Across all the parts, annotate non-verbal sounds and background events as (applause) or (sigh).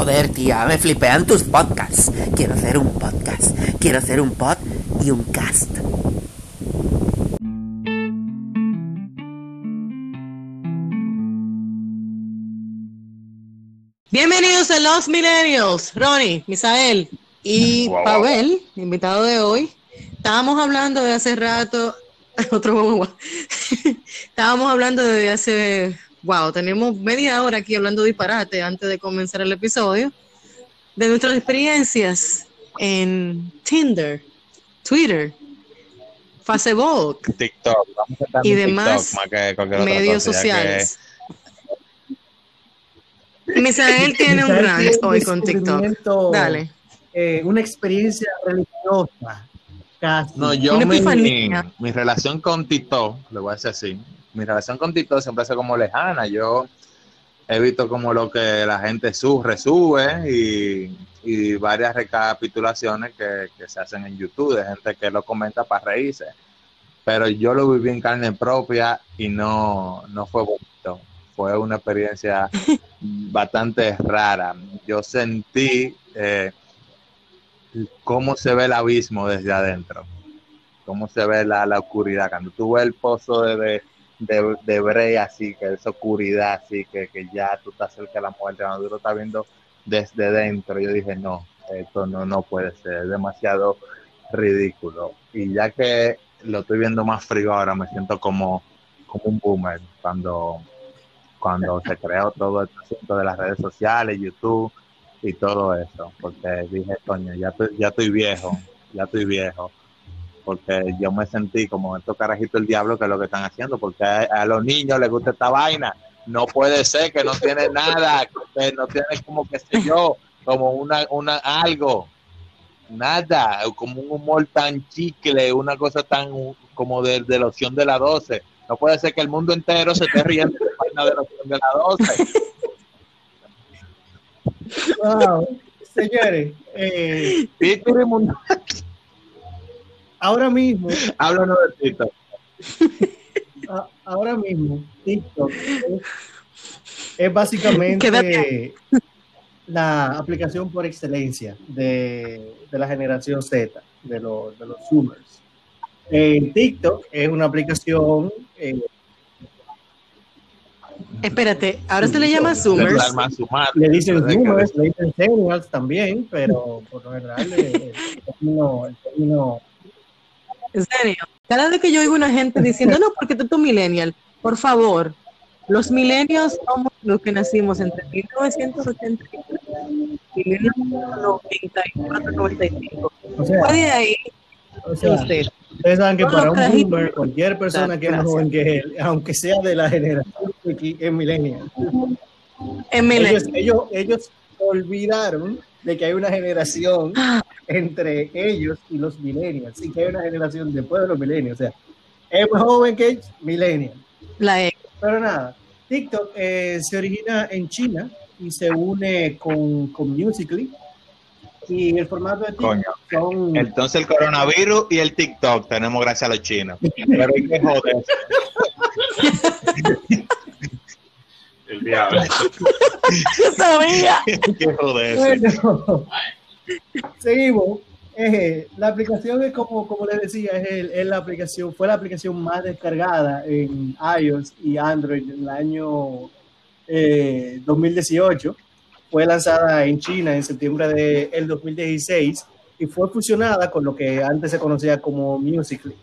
Joder, tía, me flipean tus podcasts. Quiero hacer un podcast. Quiero hacer un pod y un cast. Bienvenidos a Los Millennials, Ronnie, Misael y (laughs) Pavel, invitado de hoy. Estábamos hablando de hace rato, (laughs) otro (laughs) Estábamos hablando de hace, wow, tenemos media hora aquí hablando disparate antes de comenzar el episodio, de nuestras experiencias en Tinder, Twitter, Facebook, TikTok y demás medios sociales. Misael tiene un rant hoy con TikTok. Dale. Eh, una experiencia religiosa. Casi. No, yo mi, mi, relación con TikTok, le voy a decir así, mi relación con TikTok siempre ha sido como lejana. Yo he visto como lo que la gente sube, resube y, y varias recapitulaciones que, que, se hacen en YouTube de gente que lo comenta para reírse. Pero yo lo viví en carne propia y no, no fue bonito. Fue una experiencia (laughs) bastante rara. Yo sentí eh, cómo se ve el abismo desde adentro, cómo se ve la, la oscuridad. Cuando tú ves el pozo de, de, de Brea, así, que es oscuridad, así, que, que ya tú estás cerca de la muerte, cuando tú lo estás viendo desde dentro, yo dije, no, esto no, no puede ser, es demasiado ridículo. Y ya que lo estoy viendo más frío ahora, me siento como, como un boomer cuando, cuando se creó todo el asunto de las redes sociales, YouTube y todo eso, porque dije, coño, ya estoy, ya estoy viejo, ya estoy viejo, porque yo me sentí como estos carajitos del diablo que es lo que están haciendo, porque a, los niños les gusta esta vaina, no puede ser que no tiene nada, que no tiene como que sé yo, como una, una algo, nada, como un humor tan chicle, una cosa tan como de, de la opción de la 12. No puede ser que el mundo entero se esté riendo de la vaina de la opción de la 12. Wow. Señores, eh, ahora mismo. Háblanos de TikTok. ahora mismo, TikTok es, es básicamente la aplicación por excelencia de, de la generación Z, de, los de los Zoomers. Eh, TikTok es una aplicación eh, Espérate, ahora se le llama Zoomers. Le dicen Zoomers, le dicen Centennials también, pero por lo general el, término, el término... En serio, cada vez que yo oigo una gente diciendo, no, porque tú eres millennial, por favor, los millennials somos los que nacimos entre 1983 y 1994, 95. O sea, de ahí, o sea, usted. Ustedes saben que para un boomer, cualquier persona que es más joven que él, aunque sea de la generación X, es millennial. Ellos, ellos, ellos olvidaron de que hay una generación entre ellos y los millennials, y que hay una generación después de los millennials. O sea, es más joven que ellos, millennial. La e. Pero nada, TikTok eh, se origina en China y se une con, con Musical.ly y el formato de TikTok son... Entonces el coronavirus y el TikTok tenemos gracias a los chinos. Pero hay que joder. el diablo. (laughs) sabía. qué joder. Bueno, seguimos. Eh, la aplicación es como, como les decía, es, la aplicación, fue la aplicación más descargada en iOS y Android en el año eh, 2018 fue lanzada en China en septiembre del de 2016 y fue fusionada con lo que antes se conocía como Musical.ly.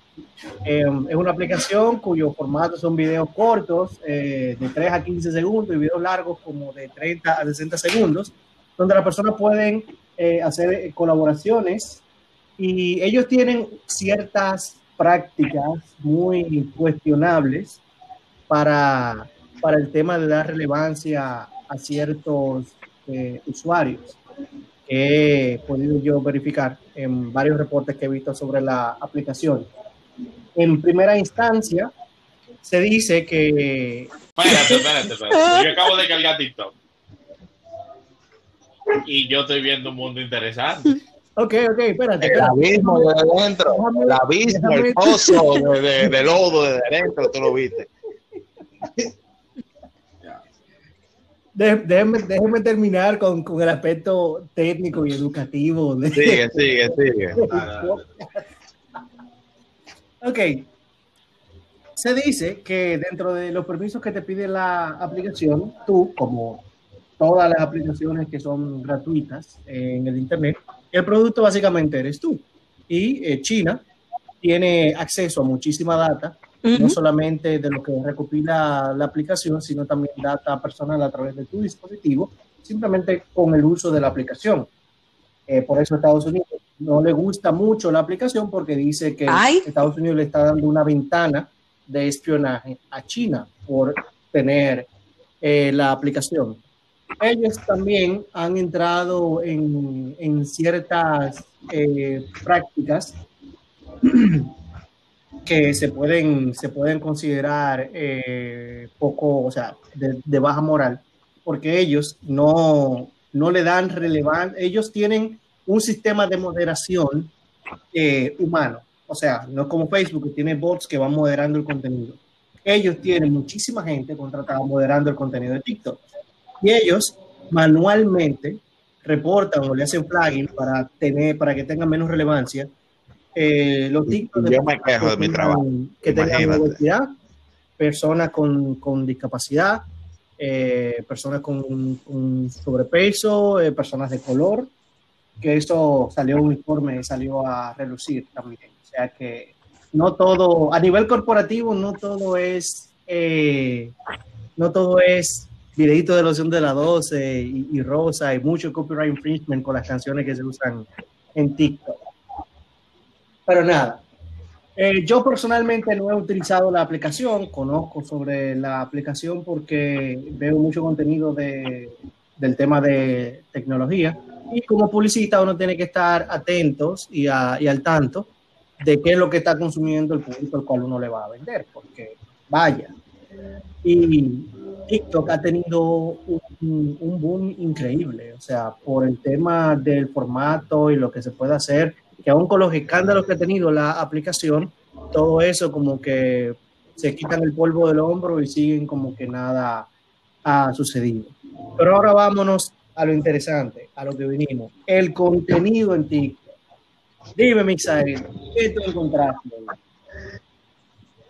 Em, es una aplicación cuyo formato son videos cortos eh, de 3 a 15 segundos y videos largos como de 30 a 60 segundos, donde las personas pueden eh, hacer colaboraciones y ellos tienen ciertas prácticas muy cuestionables para, para el tema de dar relevancia a ciertos eh, usuarios que he podido yo verificar en varios reportes que he visto sobre la aplicación. En primera instancia, se dice que... Espérate, espérate, espérate. Yo acabo de cargar TikTok. Y yo estoy viendo un mundo interesante. Ok, ok, espérate. El abismo de adentro, el abismo, el pozo de, de, de lodo de adentro, tú lo viste. (laughs) de- déjenme, déjenme terminar con, con el aspecto técnico y educativo. de- Sigue, sigue, sigue. (laughs) Ok. Se dice que dentro de los permisos que te pide la aplicación, tú, como todas las aplicaciones que son gratuitas en el Internet, el producto básicamente eres tú. Y eh, China tiene acceso a muchísima data, no Ujú. solamente de lo que recopila la aplicación, sino también data personal a través de tu dispositivo, simplemente con el uso de la aplicación. Eh, por eso Estados Unidos no le gusta mucho la aplicación porque dice que Ay. Estados Unidos le está dando una ventana de espionaje a China por tener eh, la aplicación. Ellos también han entrado en, en ciertas eh, prácticas que se pueden, se pueden considerar eh, poco, o sea, de, baja moral, porque ellos no, no le dan relevancia, ellos tienen un sistema de moderación eh, humano, o sea, no como Facebook que tiene bots que van moderando el contenido. Ellos tienen muchísima gente contratada moderando el contenido de TikTok y ellos manualmente reportan o le hacen flagging para tener para que tengan menos relevancia eh, los TikTok de Yo me quejo de mi tengan- trabajo. que tengan obesidad, personas con, con discapacidad, eh, personas con, con sobrepeso, eh, personas de color, que eso salió un informe, salió a relucir también. O sea que no todo, a nivel corporativo, no todo es, eh, no todo es videito de loción de la 12 y, rosa y mucho copyright infringement con las canciones que se usan en TikTok. Pero nada, eh, yo personalmente no he utilizado la aplicación, conozco sobre la aplicación porque veo mucho contenido de, del tema de tecnología y como publicista uno tiene que estar atentos y, y al tanto de qué es lo que está consumiendo el público al cual uno le va a vender, porque vaya. Y TikTok ha tenido un, boom increíble, o sea, por el tema del formato y lo que se puede hacer, que aún con los escándalos que ha tenido la aplicación, todo eso como que se quitan el polvo del hombro y siguen como que nada ha sucedido. Pero ahora vámonos a lo interesante, a lo que vinimos, el contenido en TikTok. Dime, Mixael, ¿qué tú encontraste?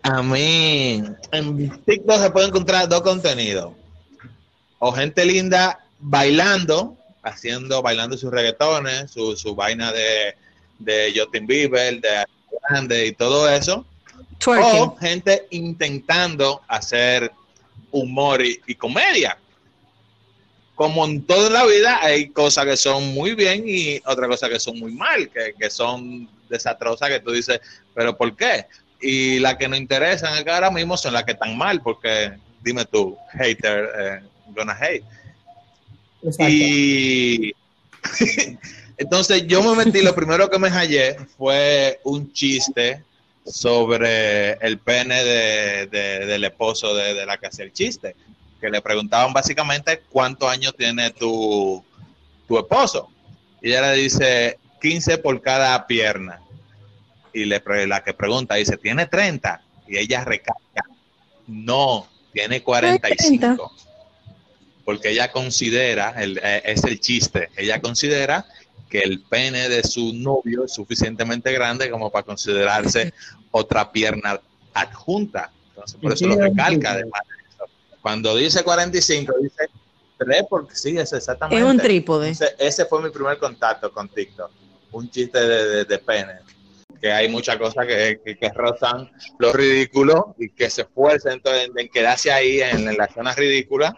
A mí, en TikTok se puede encontrar dos contenidos. O gente linda bailando, haciendo, bailando sus reggaetones, su, su vaina de, de Justin Bieber, de Grande y todo eso. Twerking. O gente intentando hacer humor y, y comedia. Como en toda la vida, hay cosas que son muy bien y otras cosas que son muy mal, que, que son desastrosas que tú dices, pero ¿por qué? Y las que nos interesan acá ahora mismo son las que están mal, porque dime tú, hater, eh, gonna hate. Exacto. Y (laughs) entonces yo me metí, lo primero que me hallé fue un chiste sobre el pene de, de- del esposo de, de la que hacía el chiste, que le preguntaban básicamente cuántos años tiene tu, tu esposo. Y ella le dice 15 por cada pierna. Y le, la que pregunta dice, ¿tiene 30? Y ella recarga, no, tiene 45 porque ella considera, el, eh, es el chiste, ella considera que el pene de su novio es suficientemente grande como para considerarse (laughs) otra pierna adjunta. Entonces, por eso lo recalca. Además de eso. Cuando dice 45, dice 3 porque sí, es exactamente. Es un trípode. Entonces, ese fue mi primer contacto con TikTok. Un chiste de, de, de pene. Que hay muchas cosas que, que, que rozan lo ridículo y que se entonces, en, en quedarse ahí en, en la zona ridícula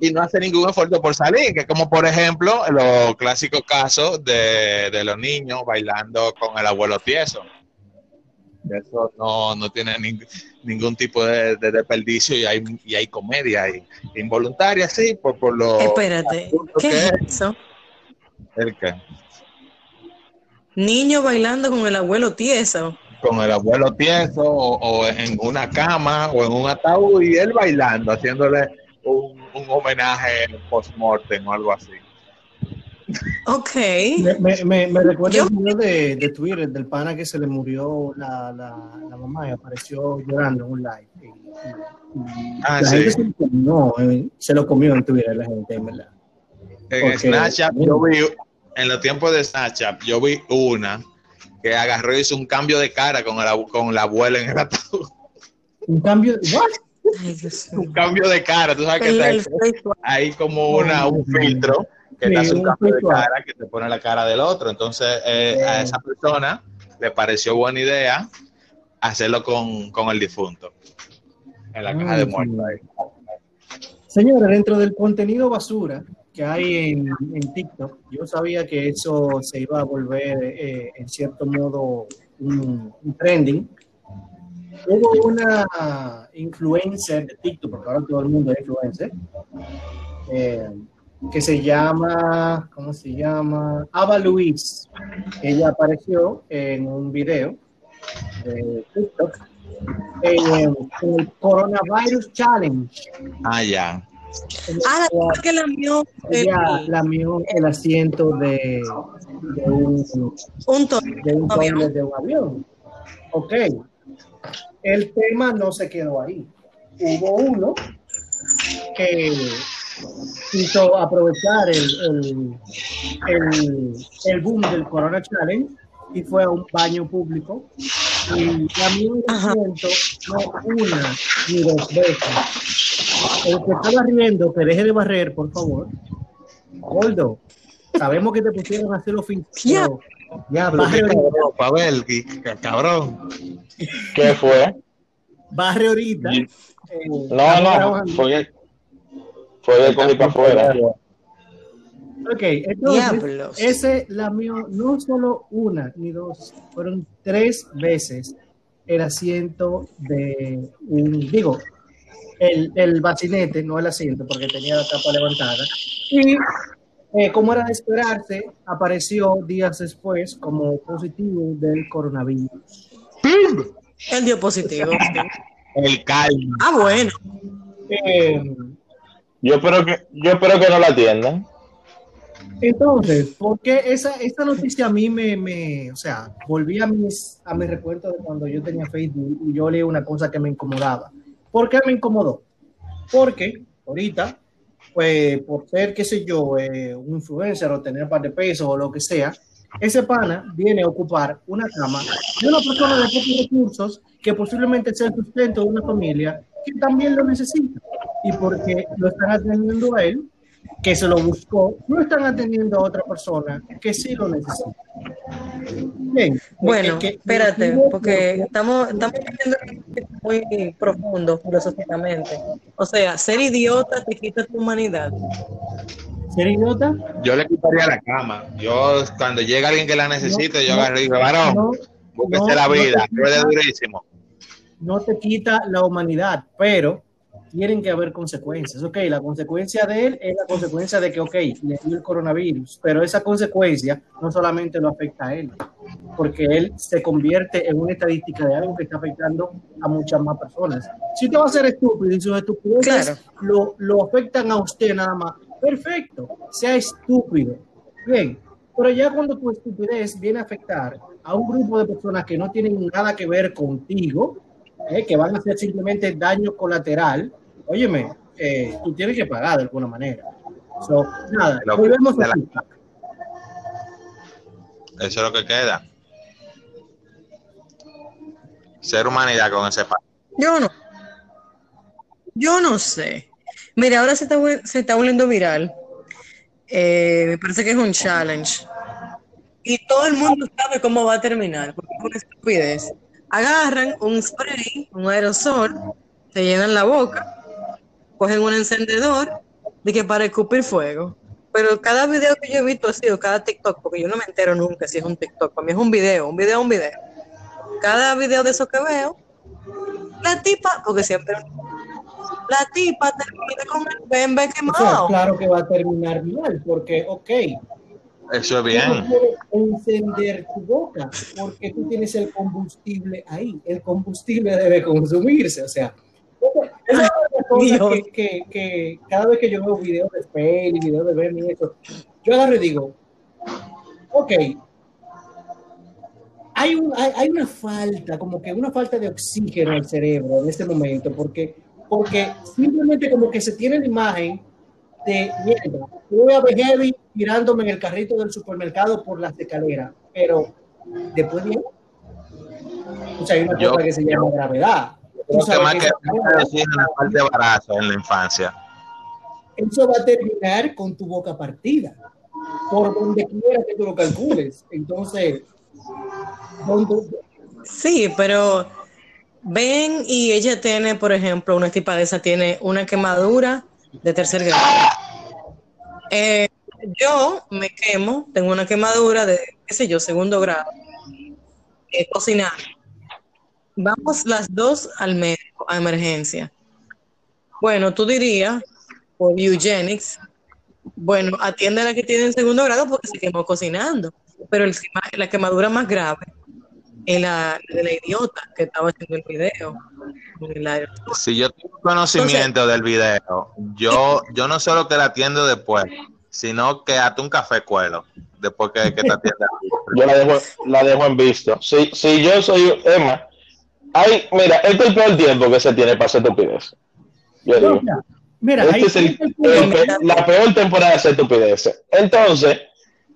y no hace ningún esfuerzo por salir, que como por ejemplo los clásicos casos de, de los niños bailando con el abuelo tieso. Eso no, no tiene ning- ningún tipo de, de desperdicio y hay, y hay comedia ahí. Involuntaria, sí, por, por lo... Espérate, ¿qué es. eso? ¿El qué? Niño bailando con el abuelo tieso. Con el abuelo tieso o, o en una cama o en un ataúd y él bailando, haciéndole un, un homenaje post-mortem o algo así. Ok. Me, me, me, me recuerda Yo- el video de, de Twitter del pana que se le murió la, la, la mamá y apareció llorando en un live. Y- y- y Ah, la sí. gente se lo comió, eh, se lo comió en Twitter la gente, en verdad. En Porque- Snapchat, yo vi, en los tiempos de Snapchat, yo vi una que agarró y hizo un cambio de cara con la, con la abuela en el ataúd. Un cambio. Un cambio de cara, tú sabes que está hay como una, un filtro que Sí, te hace un cambio de cara que te pone la cara del otro. Entonces, eh, a esa persona le pareció buena idea hacerlo con, con el difunto en la caja de muertos. ahí. Señores, dentro del contenido basura que hay en, en TikTok, yo sabía que eso se iba a volver eh, en cierto modo un, un trending. Hubo una influencer de TikTok, porque ahora todo el mundo es influencer, eh, que se llama, ¿cómo se llama? Ava Luis. Ella apareció en un video de TikTok eh, en el Coronavirus Challenge. Ah, ya. Ah, la que la mío Ella lamió el asiento de, de un, un de un Avión. de un avión. Ok. El tema no se quedó ahí. Hubo uno que quiso aprovechar el, el, el, el boom del Corona Challenge y fue a un baño público y lamió el asiento no una ni dos veces. El que estaba riendo, que deje de barrer, por favor. Gordo, sabemos que te pusieron a hacer oficio. Cabrón, Pavel, cabrón. ¿Qué fue? Barre ahorita. Eh, No, no, fue, fue de comí para afuera. Ok, entonces, Diablos. ese lamió no solo una ni dos, fueron tres veces el asiento de un, digo, el, el bacinete, no el asiento, porque tenía la tapa levantada. Y eh, como era de esperarse, apareció días después como positivo del coronavirus. El dio positivo. El calma. Ah, bueno. Eh, Yo espero que, yo espero que no la atiendan. Entonces, porque esa, esta noticia a mí me, me, o sea, volví a mis, a mis recuerdos de cuando yo tenía Facebook y yo leí una cosa que me incomodaba. ¿Por qué me incomodó? Porque ahorita, pues, por ser, qué sé yo, eh, un influencer o tener un par de pesos o lo que sea, ese pana viene a ocupar una cama de una persona de pocos recursos que posiblemente sea el sustento de una familia que también lo necesita. Y porque lo están atendiendo a él, que se lo buscó, no están atendiendo a otra persona que sí lo necesita. Bien, Bueno, que- espérate, porque estamos, estamos muy profundo filosóficamente. O sea, ser idiota te quita tu humanidad. ser idiota Yo le quitaría la cama. Yo, cuando llega alguien que la necesite, yo no, agarro y digo, varón, no, búsquese no, la vida, quita- ruede durísimo. no te quita la humanidad, pero tienen que haber consecuencias. Ok, la consecuencia de él es la consecuencia de que, ok, le dio el coronavirus, pero esa consecuencia no solamente lo afecta a él, porque él se convierte en una estadística de algo que está afectando a muchas más personas. Si te va a ser estúpido y sus estupideces Claro. lo, lo afectan a usted nada más, perfecto, sea estúpido. Bien, pero ya cuando tu estupidez viene a afectar a un grupo de personas que no tienen nada que ver contigo, eh, que van a hacer simplemente daño colateral, óyeme, eh, tú tienes que pagar de alguna manera. So, nada, Lo- volvemos a la-. Eso es lo que queda. Ser humanidad con ese pa- Yo no. Yo no sé. Mira, ahora se está, se está volviendo viral. Eh, me parece que es un challenge. Y todo el mundo sabe cómo va a terminar, porque es una estupidez. Agarran un spray, un aerosol, se llenan la boca, cogen un encendedor de que para escupir fuego. Pero cada video que yo he visto ha sido cada TikTok, porque yo no me entero nunca si es un TikTok. Para mí es un video, un video, un video. Cada video de esos que veo, la tipa, porque siempre la tipa termina con el bembe O sea, quemado. claro que va a terminar mal, porque, ok, Eso es bien. encender tu boca, porque tú tienes el combustible ahí. El combustible debe consumirse, o sea. Esa es una cosa que, que, que cada vez que yo veo videos de Spell y videos de Bernie y eso, yo agarro y digo, ok, hay, un- hay, hay una falta, como que una falta de oxígeno al cerebro en este momento, porque, porque simplemente como que se tiene la imagen de, mierda, yo voy a ver heavy tirándome en el carrito del supermercado por las escaleras, pero después de o sea, hay una Yo- cosa que se llama gravedad. Tú que más que decir en la parte de embarazo en la infancia. eso va a terminar con tu boca partida, por donde quiera que tú lo calcules. Entonces, donde- Sí, pero ven y ella tiene, por ejemplo, una tipa de esa tiene una quemadura de tercer grado. Eh, yo me quemo, tengo una quemadura de, qué sé yo, segundo grado. Eh, cocinar. Vamos las dos al médico a emergencia. Bueno, tú dirías, por eugenics, bueno, atiende a la que tiene en segundo grado porque se quemó cocinando. Pero el, la quemadura más grave es la de la idiota que estaba haciendo el video. La- Si yo tengo conocimiento del video, yo, yo no solo que la atiendo después, sino que hasta un café cuelo después que, que te atienda. (laughs) Yo la dejo, la dejo en visto. Si, si yo soy Emma, hay, mira, este es el peor tiempo que se tiene para hacer estupidez. Yo digo. Mira, Este ahí es el- el el la peor temporada de hacer estupideces. Entonces,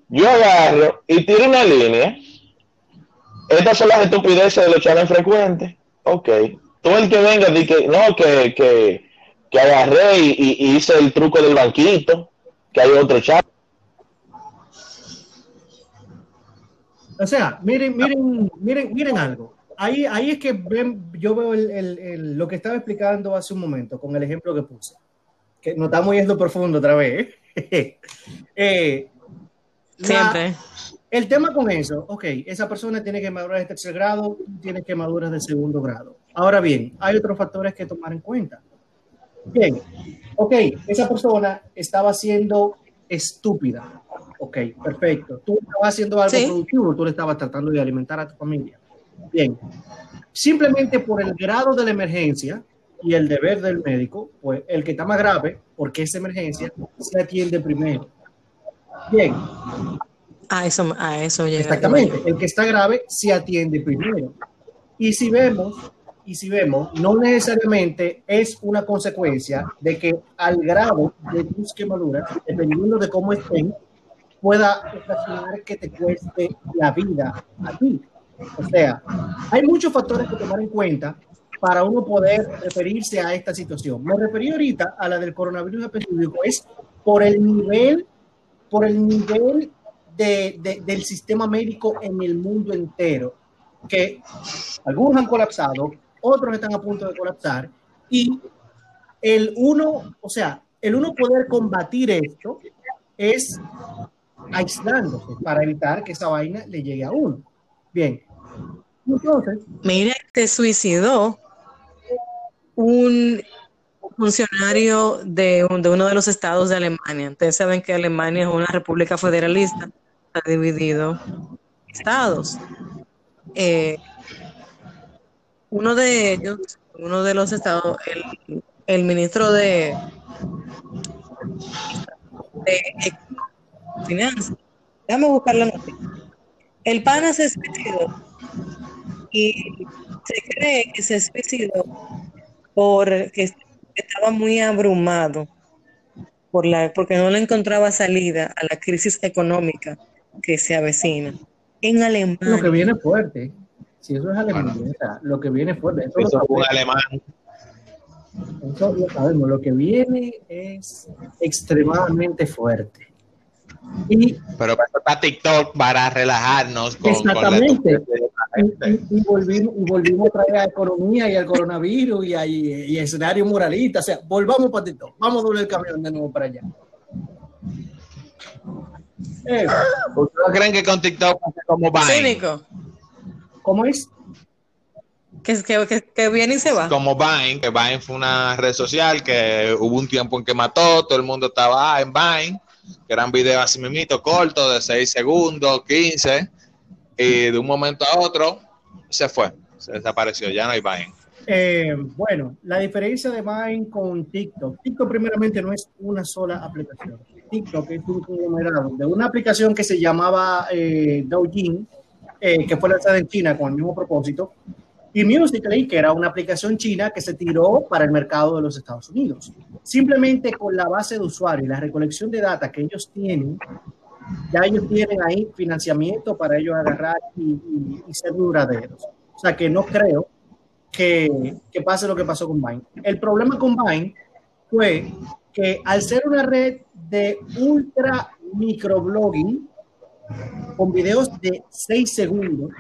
yo agarro y tiro una línea. Estas son las estupideces de los chavales frecuentes. Ok. Todo el que venga di que no, que, que, que agarré y, y- hice el truco del banquito, que hay otro chat. O sea, miren, miren, miren, miren algo. Ahí, ahí es que ven, yo veo el- el- el- lo que estaba explicando hace un momento con el ejemplo que puse. Que nos estamos yendo profundo otra vez. ¿eh? (laughs) Eh, la- Siempre. El tema con eso, ok, esa persona tiene quemaduras de tercer grado, tú tienes quemaduras de segundo grado. Ahora bien, hay otros factores que tomar en cuenta. Bien, ok, esa persona estaba siendo estúpida. Ok, perfecto. Tú estabas haciendo algo Sí. productivo, tú le estabas tratando de alimentar a tu familia. Bien, simplemente por el grado de la emergencia y el deber del médico, pues el que está más grave, porque es emergencia, se atiende primero. Bien, A eso, a eso llega. Exactamente, el que está grave se atiende primero. Y si vemos, y si vemos, no necesariamente es una consecuencia de que al grado de tus quemaduras, dependiendo de cómo estén, pueda ocasionar que te cueste la vida a ti. O sea, hay muchos factores que tomar en cuenta para uno poder referirse a esta situación. Me referí ahorita a la del coronavirus específico, es por el nivel, por el nivel de- de- del sistema médico en el mundo entero, que algunos han colapsado, otros están a punto de colapsar, y el uno, o sea, el uno poder combatir esto es aislándose para evitar que esa vaina le llegue a uno. Bien. Entonces, Mira, se suicidó un funcionario de, un- de uno de los estados de Alemania. Ustedes saben que Alemania es una república federalista, está dividido estados. Eh, uno de ellos, uno de los estados, el, el ministro de, de Finanzas, déjame buscar la noticia. El pana se suicidó y se cree que se suicidó porque estaba muy abrumado por la, porque no le encontraba salida a la crisis económica que se avecina en lo que Alemania. viene fuerte, si eso es Alemania, o sea, lo que viene fuerte, eso, fue un alemán. eso lo sabemos, lo que viene es extremadamente fuerte. Y Pero para eso está TikTok para relajarnos con, Exactamente. la y, gente. y- y volvimos, y volvimos a traer a la economía y al coronavirus y a y, y escenario moralista. O sea, volvamos para TikTok. Vamos a doblar el camión de nuevo para allá. Eh, ¿Ustedes creen que con TikTok pasa como Vine? Cínico, ¿Cómo es? que, que, que, que viene y se va. Como Vine, que Vine fue una red social que hubo un tiempo en que mató, todo el mundo estaba ah, en Vine, que eran videos así mismito, cortos, de 6 segundos, 15, y de un momento a otro se fue, se desapareció, ya no hay Vine. Eh, bueno, la diferencia de Vine con TikTok. TikTok primeramente no es una sola aplicación. TikTok es un conglomerado de una aplicación que se llamaba eh, Douyin, eh, que fue lanzada en China con el mismo propósito, y Musical.ly, que era una aplicación china que se tiró para el mercado de los Estados Unidos. Simplemente con la base de usuario y la recolección de datos que ellos tienen, ya ellos tienen ahí financiamiento para ellos agarrar y, y, y ser duraderos. O sea que no creo que, que, pase lo que pasó con Vine. El problema con Vine fue que al ser una red de ultra microblogging con videos de 6 segundos,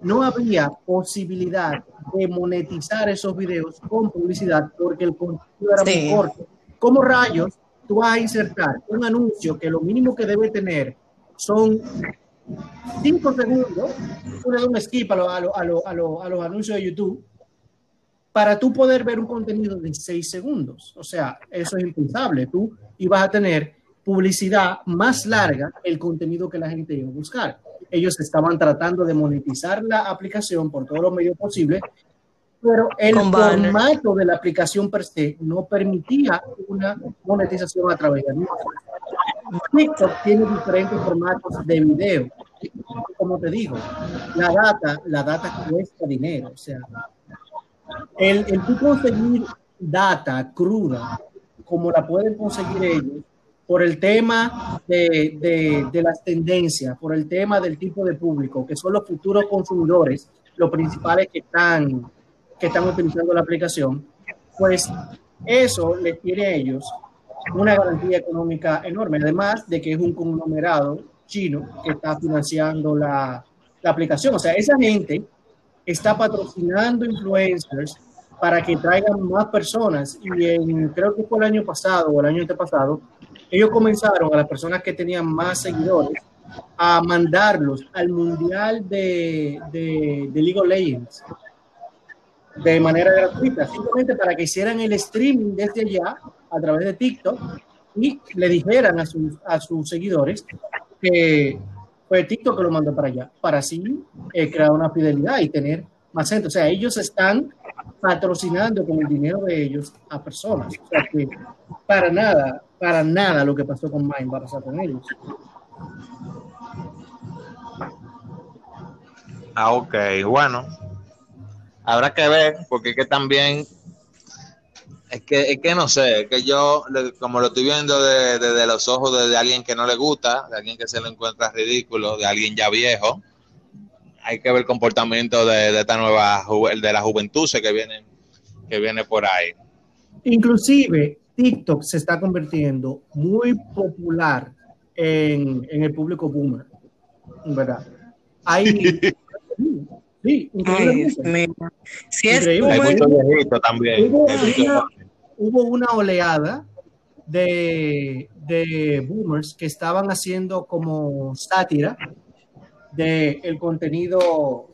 no había posibilidad de monetizar esos videos con publicidad porque el contenido era sí. muy corto. ¿Cómo rayos tú vas a insertar un anuncio que lo mínimo que debe tener son 5 segundos? Tú le das un skip a, lo, a, lo, a, lo, a los anuncios de YouTube para tú poder ver un contenido de 6 segundos. O sea, eso es impensable. Tú ibas a tener publicidad más larga el contenido que la gente iba a buscar. Ellos estaban tratando de monetizar la aplicación por todos los medios posibles, pero el Con formato de la aplicación per se no permitía una monetización a través de TikTok tiene diferentes formatos de video. Como te digo, la data, la data cuesta dinero. O sea, el, el conseguir data cruda, como la pueden conseguir ellos, por el tema de, de, de, las tendencias, por el tema del tipo de público, que son los futuros consumidores, los principales que están, que están utilizando la aplicación, pues eso les tiene a ellos una garantía económica enorme, además de que es un conglomerado chino que está financiando la, la aplicación. O sea, esa gente está patrocinando influencers para que traigan más personas. Y creo que fue el año pasado o el año antepasado, ellos comenzaron a las personas que tenían más seguidores a mandarlos al mundial de, de, de League of Legends de manera gratuita, simplemente para que hicieran el streaming desde allá a través de TikTok y le dijeran a sus, a sus seguidores que fue TikTok que lo mandó para allá, para así eh, crear una fidelidad y tener más gente. O sea, ellos están patrocinando con el dinero de ellos a personas. O sea, que para nada, para nada lo que pasó con Mind va con ellos. Ah, ok, bueno. Habrá que ver, porque que también, es que, es que no sé, es que yo, como lo estoy viendo desde de, de los ojos de, de, alguien que no le gusta, de alguien que se le encuentra ridículo, de alguien ya viejo, hay que ver el comportamiento de, de esta nueva, de la juventud que viene, que viene por ahí. Inclusive, TikTok se está convirtiendo muy popular en, en el público boomer, ¿verdad? Hay, (laughs) sí, increíble. Sí, es Hay muchos viejitos también. Hubo una, hubo una oleada de, de boomers que estaban haciendo como sátira del de contenido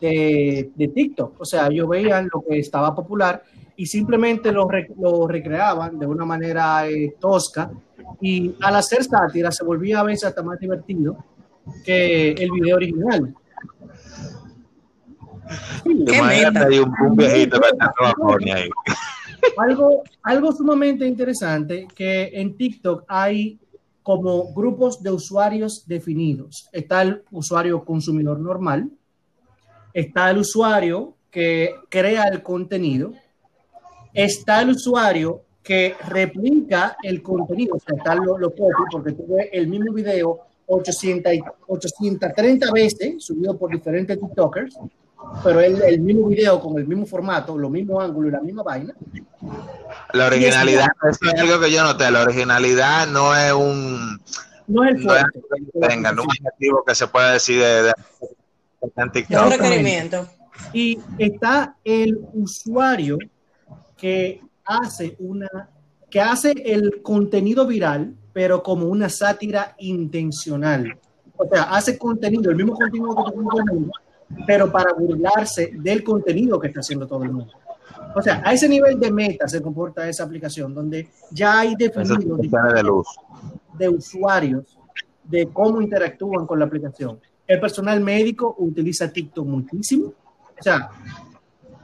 de, de, TikTok. O sea, ellos veían lo que estaba popular y simplemente lo, lo recreaban de una manera eh, tosca y al hacer sátira se volvía a veces hasta más divertido que el video original. Sí, un, un viejito ahí. Algo, algo sumamente interesante que en TikTok hay como grupos de usuarios definidos. Está el usuario consumidor normal, está el usuario que crea el contenido, está el usuario que replica el contenido, o sea, está lo, lo copy, porque tú ves el mismo video 800, 830 veces subido por diferentes TikTokers, pero el, el mismo video con el mismo formato, los mismos ángulos y la misma vaina. La originalidad, eso es algo que yo noté, la originalidad no es un... No es el no es que tenga, no es un objetivo que se puede decir de, de, de TikTok. un requerimiento. Y está el usuario que hace una que hace el contenido viral, pero como una sátira intencional. O sea, hace contenido, el mismo contenido que mundo, pero para burlarse del contenido que está haciendo todo el mundo. O sea, a ese nivel de meta se comporta esa aplicación, donde ya hay definido de, luz. de usuarios de cómo interactúan con la aplicación. El personal médico utiliza TikTok muchísimo. O sea,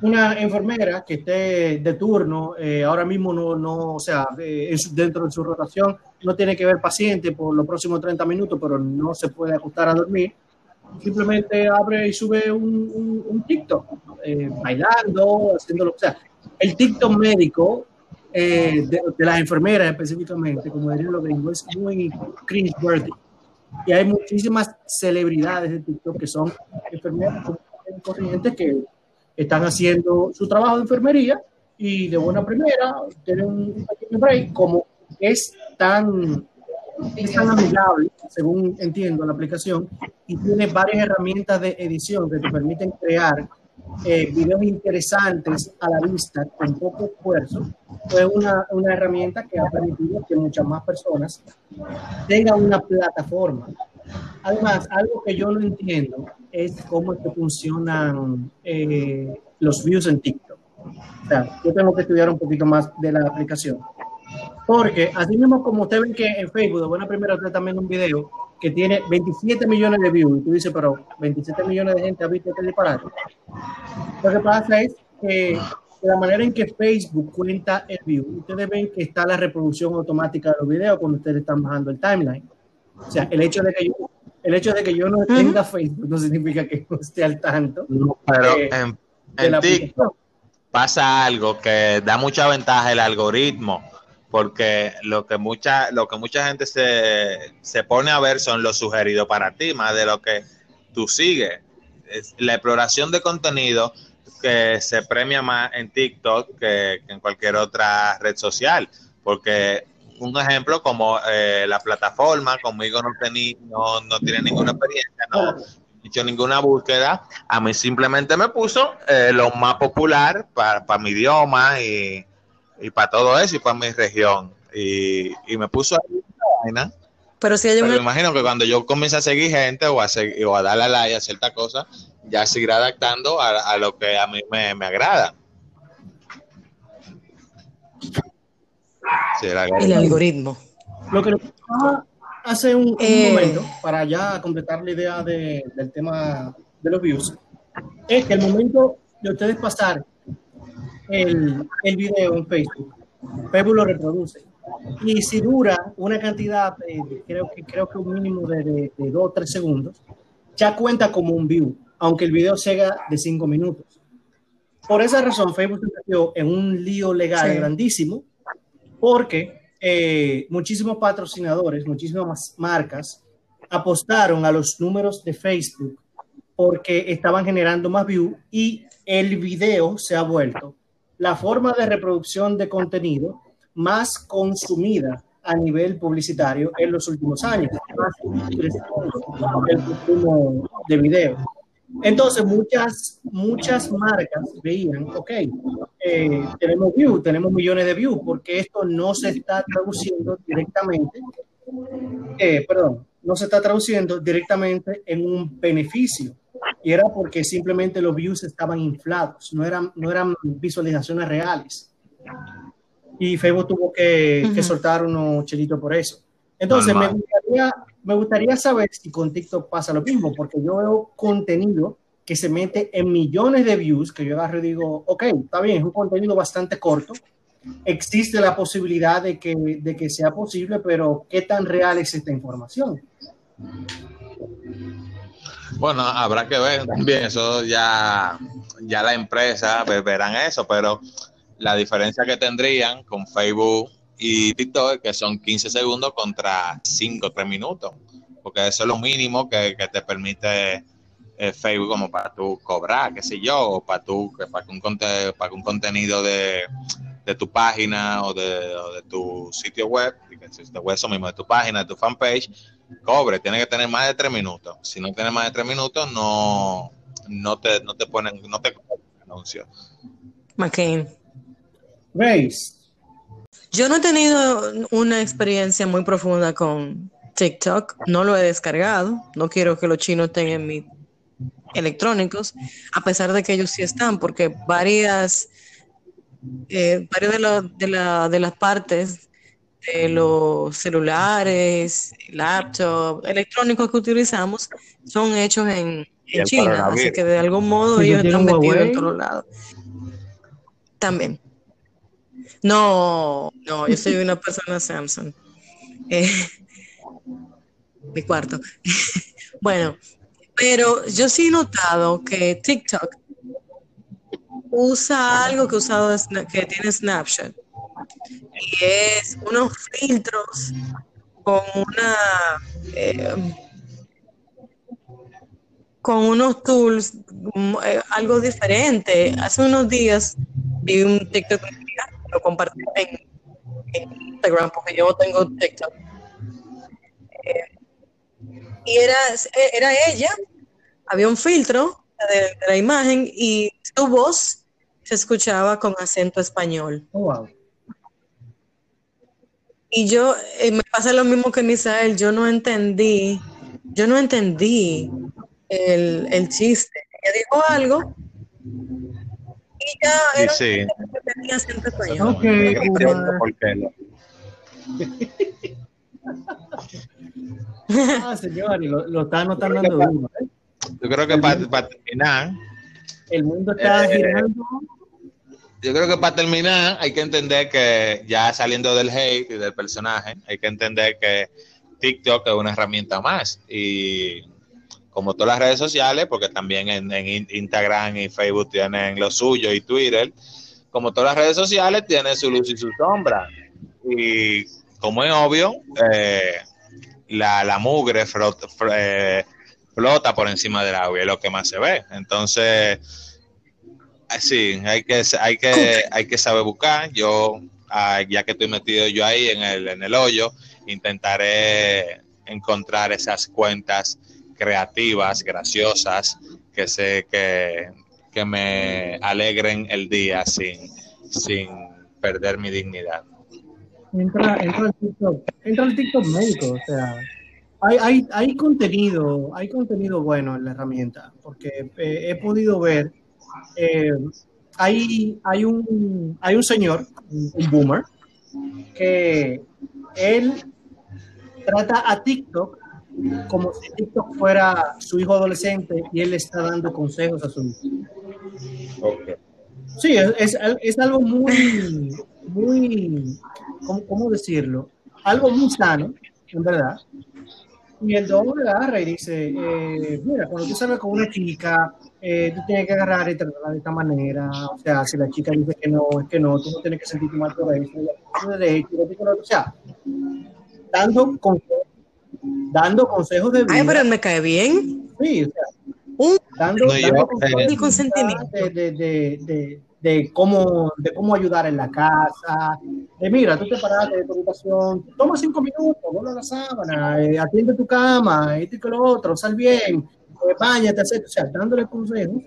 una enfermera que esté de turno, eh, ahora mismo no, no o sea, eh, dentro de su rotación no tiene que ver paciente por los próximos 30 minutos, pero no se puede acostar a dormir, simplemente abre y sube un, un- un TikTok, eh, bailando, haciendo lo que sea. El TikTok médico eh, de, de las enfermeras específicamente, como dirían los gringos, es muy cringe-worthy. Y hay muchísimas celebridades de TikTok que son enfermeras corrientes que están haciendo su trabajo de enfermería y de buena primera tienen un pequeño break, como es tan, es tan amigable, según entiendo la aplicación, y tiene varias herramientas de edición que te permiten crear eh, videos interesantes a la vista con poco esfuerzo, pues una, una herramienta que ha permitido que muchas más personas tengan una plataforma. Además, algo que yo no entiendo es cómo es que funcionan eh, los views en TikTok. O sea, yo tengo que estudiar un poquito más de la aplicación. Porque así mismo como ustedes ven que en Facebook, de buena primera, usted también un video que tiene 27 millones de views, y tú dices, pero 27 millones de gente ha visto este disparate. Lo que pasa es que de la manera en que Facebook cuenta el view, ustedes ven que está la reproducción automática de los videos cuando ustedes están bajando el timeline. O sea, el hecho de que yo, el hecho de que yo no tenga Facebook no significa que no esté al tanto Pero Eh, en, en TikTok pasa algo que da mucha ventaja el algoritmo, porque lo que mucha, lo que mucha gente se, se pone a ver son los sugeridos para ti, más de lo que tú sigues. Es la exploración de contenido que se premia más en TikTok que, en cualquier otra red social, porque un ejemplo como eh, la plataforma, conmigo no, tení, no, no tiene ninguna experiencia, no he hecho ninguna búsqueda, a mí simplemente me puso eh, lo más popular para mi idioma y, y para todo eso y para mi región. Y, y me puso ahí una vaina. Pero si hay Pero me una... imagino que cuando yo comience a seguir gente o a, seguir, o a darle a like a cierta cosa, ya seguirá adaptando a, a lo que a mí me, me agrada. Sí, el El algoritmo. Lo que nos hace un, un Eh. momento, para ya completar la idea de- del tema de los views, es que el momento de ustedes pasar el, el video en Facebook, Facebook lo reproduce. Y si dura una cantidad, de- creo, que, creo que un mínimo de, de, de dos o tres segundos, ya cuenta como un view, aunque el video sea de cinco minutos. Por esa razón, Facebook se metió en un lío legal Sí. grandísimo, porque eh, muchísimos patrocinadores, muchísimas marcas apostaron a los números de Facebook porque estaban generando más views y el video se ha vuelto la forma de reproducción de contenido más consumida a nivel publicitario en los últimos años, de video. Entonces, muchas, muchas marcas veían, ok, eh, tenemos views, tenemos millones de views, porque esto no se está traduciendo directamente, eh, perdón, no se está traduciendo directamente en un beneficio. Y era porque simplemente los views estaban inflados, no eran, no eran visualizaciones reales. Y Facebook tuvo que, que Ujú. soltar unos chelitos por eso. Entonces, me gustaría, me gustaría saber si con TikTok pasa lo mismo, porque yo veo contenido que se mete en millones de views, que yo agarro y digo, ok, está bien, es un contenido bastante corto, existe la posibilidad de que, de que sea posible, pero ¿qué tan real es esta información? Bueno, habrá que ver también, eso ya, ya la empresa ve- verán eso, pero la diferencia que tendrían con Facebook y TikTok es que son 15 segundos contra 5 o 3 minutos, porque eso es lo mínimo que, que te permite eh, Facebook como para tú cobrar, qué sé yo, o para tú, para que un, conte- para un contenido de, de tu página o de, de tu sitio web, sitio web eso mismo, de tu página, de tu fanpage, cobre, tiene que tener más de tres minutos. Si no tiene más de tres minutos, no, no te, no te ponen, no te anuncio. McCain. Grace, Yo no he tenido una experiencia muy profunda con TikTok, no lo he descargado, no quiero que los chinos tengan mis electrónicos, a pesar de que ellos sí están, porque varias, eh, varias de, la- de, la- de las partes de los celulares, laptops, electrónicos que utilizamos son hechos en, China, así que de algún modo ellos están metidos en todos lados. También. No, no, yo soy una persona Samsung. (laughs) Eh, mi cuarto. (laughs) bueno, pero yo sí he notado que TikTok usa algo que, usado, que tiene Snapchat. Y es unos filtros con una... Eh, con unos tools, mm, eh, algo diferente. Hace unos días vi un TikTok, lo compartí en, Instagram porque yo tengo TikTok. Eh, y era, era ella, había un filtro de, la imagen y su voz se escuchaba con acento español. Oh, y yo, eh, me pasa lo mismo que Misael, yo no entendí, yo no entendí el, el chiste. Ella dijo algo y ya era sí. que tenía acento español. Okay, (laughs) ah, señor, lo, lo está notando. ¿eh? Yo creo que para, para terminar, El mundo está Eh, girando. Yo creo que para terminar hay que entender que ya saliendo del hate y del personaje, hay que entender que TikTok es una herramienta más y como todas las redes sociales, porque también en, en In- Instagram y Facebook tienen lo suyo y Twitter, como todas las redes sociales tienen su luz y su sombra y como es obvio, eh, la, la mugre fr- eh, flota por encima del agua y es lo que más se ve. Entonces, Sí, hay que, hay que, hay que saber buscar. Yo, ah, ya que estoy metido yo ahí en el, en el hoyo, intentaré encontrar esas cuentas creativas, graciosas, que sé que, que me alegren el día sin, sin perder mi dignidad. Entra, entra al TikTok, entra al TikTok médico, o sea, hay, hay, hay contenido, hay contenido bueno en la herramienta, porque eh, he podido ver, eh, hay, hay, un, hay un señor, un boomer, que él trata a TikTok como si TikTok fuera su hijo adolescente y él le está dando consejos a su hijo. Sí, es, es, es algo muy, muy, ¿cómo, cómo decirlo? Algo muy sano, en verdad. Y el don agarra y dice, eh, mira, cuando tú sales con una chica, eh, tú tienes que agarrar y tratarla de esta manera. O sea, si la chica dice que no, es que no, tú no tienes que sentirte mal por eso. derecho. O sea, dando consejos, dando consejos de vida. Ay, pero me cae bien. Sí, o sea, Un dando, No, dando eh, consejos el consentimiento. de, de, de, de, de cómo, de cómo ayudar en la casa. De mira, tú te paraste de tu habitación, toma cinco minutos, dobla la sábana, eh, atiende tu cama, esto y que lo otro, sal bien, eh, bañate. O sea, dándole consejos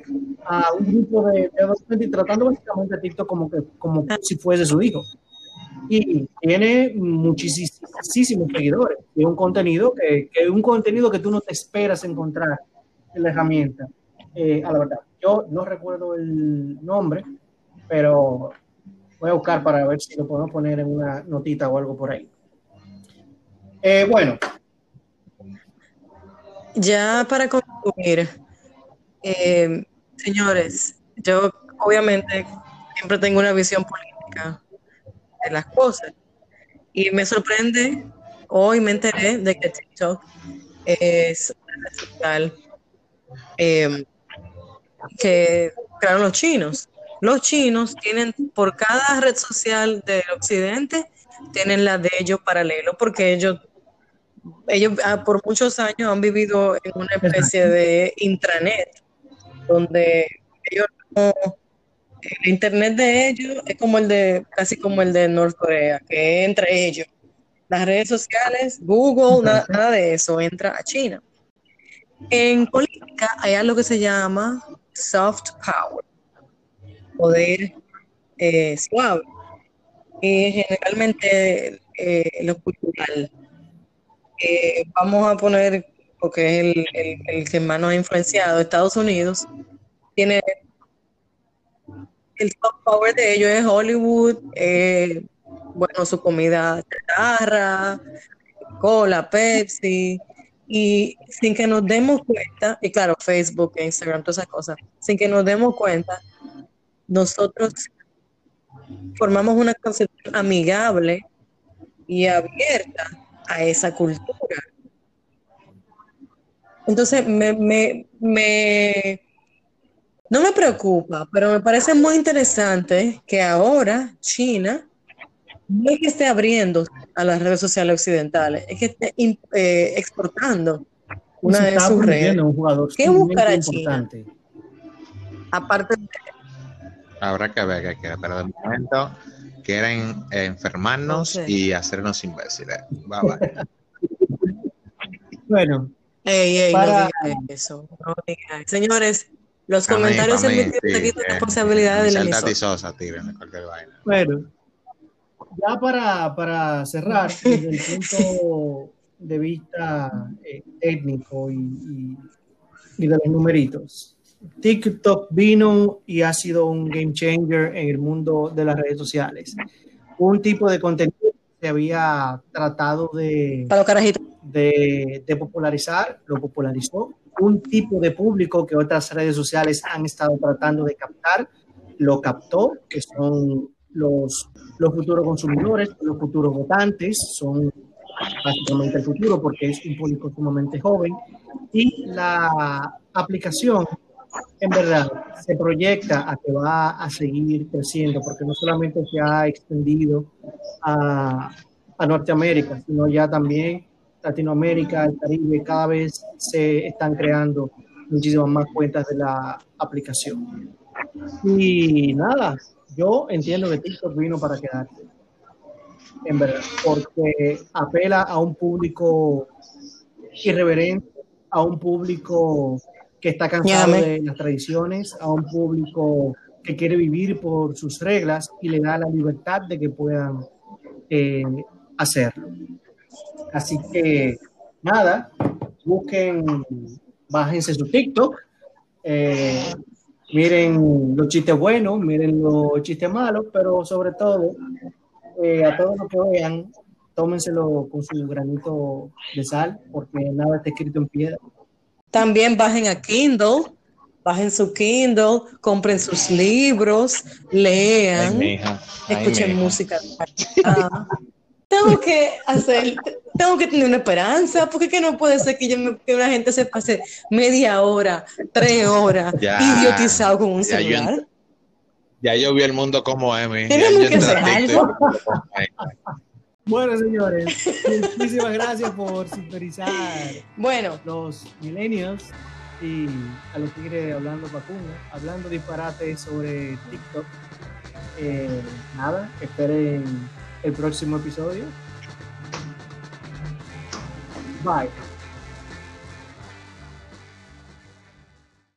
a un grupo de, de adolescentes y tratando básicamente a TikTok como, que, como si fuese su hijo. Y tiene muchísimos seguidores. Y un contenido que, que un contenido que tú no te esperas encontrar en la herramienta. Eh, a la verdad, yo no recuerdo el nombre, pero voy a buscar para ver si lo podemos poner en una notita o algo por ahí. Eh, bueno, Ya para concluir, eh, señores, yo obviamente siempre tengo una visión política de las cosas y me sorprende, hoy me enteré de que TikTok es social eh, que crearon los chinos. Los chinos tienen por cada red social del occidente, tienen la de ellos paralelo porque ellos ellos ah, por muchos años han vivido en una especie de intranet, donde ellos no- el internet de ellos es como el de, casi como el de Norcorea, que entre ellos. Las redes sociales, Google, nada, nada de eso, entra a China. En política hay algo que se llama soft power, poder eh, suave, y generalmente eh, lo cultural eh, vamos a poner, porque es el, que más nos ha influenciado, Estados Unidos, tiene el top power de ellos es Hollywood, eh, bueno, su comida chatarra, cola, Pepsi, y sin que nos demos cuenta, y claro, Facebook, Instagram, todas esas cosas, sin que nos demos cuenta, nosotros formamos una concepción amigable y abierta a esa cultura. Entonces, me, me, me, no me preocupa, pero me parece muy interesante que ahora China no es que esté abriendo a las redes sociales occidentales, es que esté eh, exportando una de sus redes. un jugador ¿Qué buscará China? importante. Aparte de Habrá que ver qué quiere, pero de momento quieren enfermarnos y hacernos imbéciles. Bye bye. (laughs) Bueno, Ey, ey, Para- no diga eso. no diga. Señores, los Pa' mí, comentarios pa' mí, emitidos sí, aquí responsabilidad emisor. Tati Sosa, tírenle cualquier vaina. bueno. Ya para, para cerrar, (laughs) desde el punto de vista eh, técnico y, y- y de los numeritos, TikTok vino y ha sido un game changer en el mundo de las redes sociales. Un tipo de contenido que se había tratado de, de popularizar, lo popularizó. Un tipo de público que otras redes sociales han estado tratando de captar, lo captó, que son los, los futuros consumidores, los futuros votantes, son básicamente el futuro porque es un público sumamente joven. Y la aplicación, en verdad, se proyecta a que va a seguir creciendo porque no solamente se ha extendido a, a Norteamérica, sino ya también Latinoamérica, el Caribe, cada vez se están creando muchísimas más cuentas de la aplicación. Y nada, yo entiendo que TikTok vino para quedarse, en verdad, porque apela a un público irreverente, a un público que está cansado de las tradiciones, a un público que quiere vivir por sus reglas y le da la libertad de que puedan eh, hacerlo. Así que nada, busquen, bájense su TikTok, eh, miren los chistes buenos, miren los chistes malos, pero sobre todo, eh, a todos los que vean, tómenselo con su granito de sal, porque nada está escrito en piedra. También bajen a Kindle, bajen su Kindle, compren sus libros, lean. Ay, escuchen mija. música. Ah, tengo que hacer, tengo que tener una esperanza, porque que no puede ser que, yo me- que una gente se pase media hora, tres horas, Ya, idiotizado con un ya yo celular. Ya yo vi el mundo como es. Tenemos que hacer TikTok. Bueno, señores, muchísimas gracias por sintonizar Bueno, los millennials y a los tigres hablando vacuna, hablando disparate sobre TikTok. Eh, nada, esperen el próximo episodio. Bye.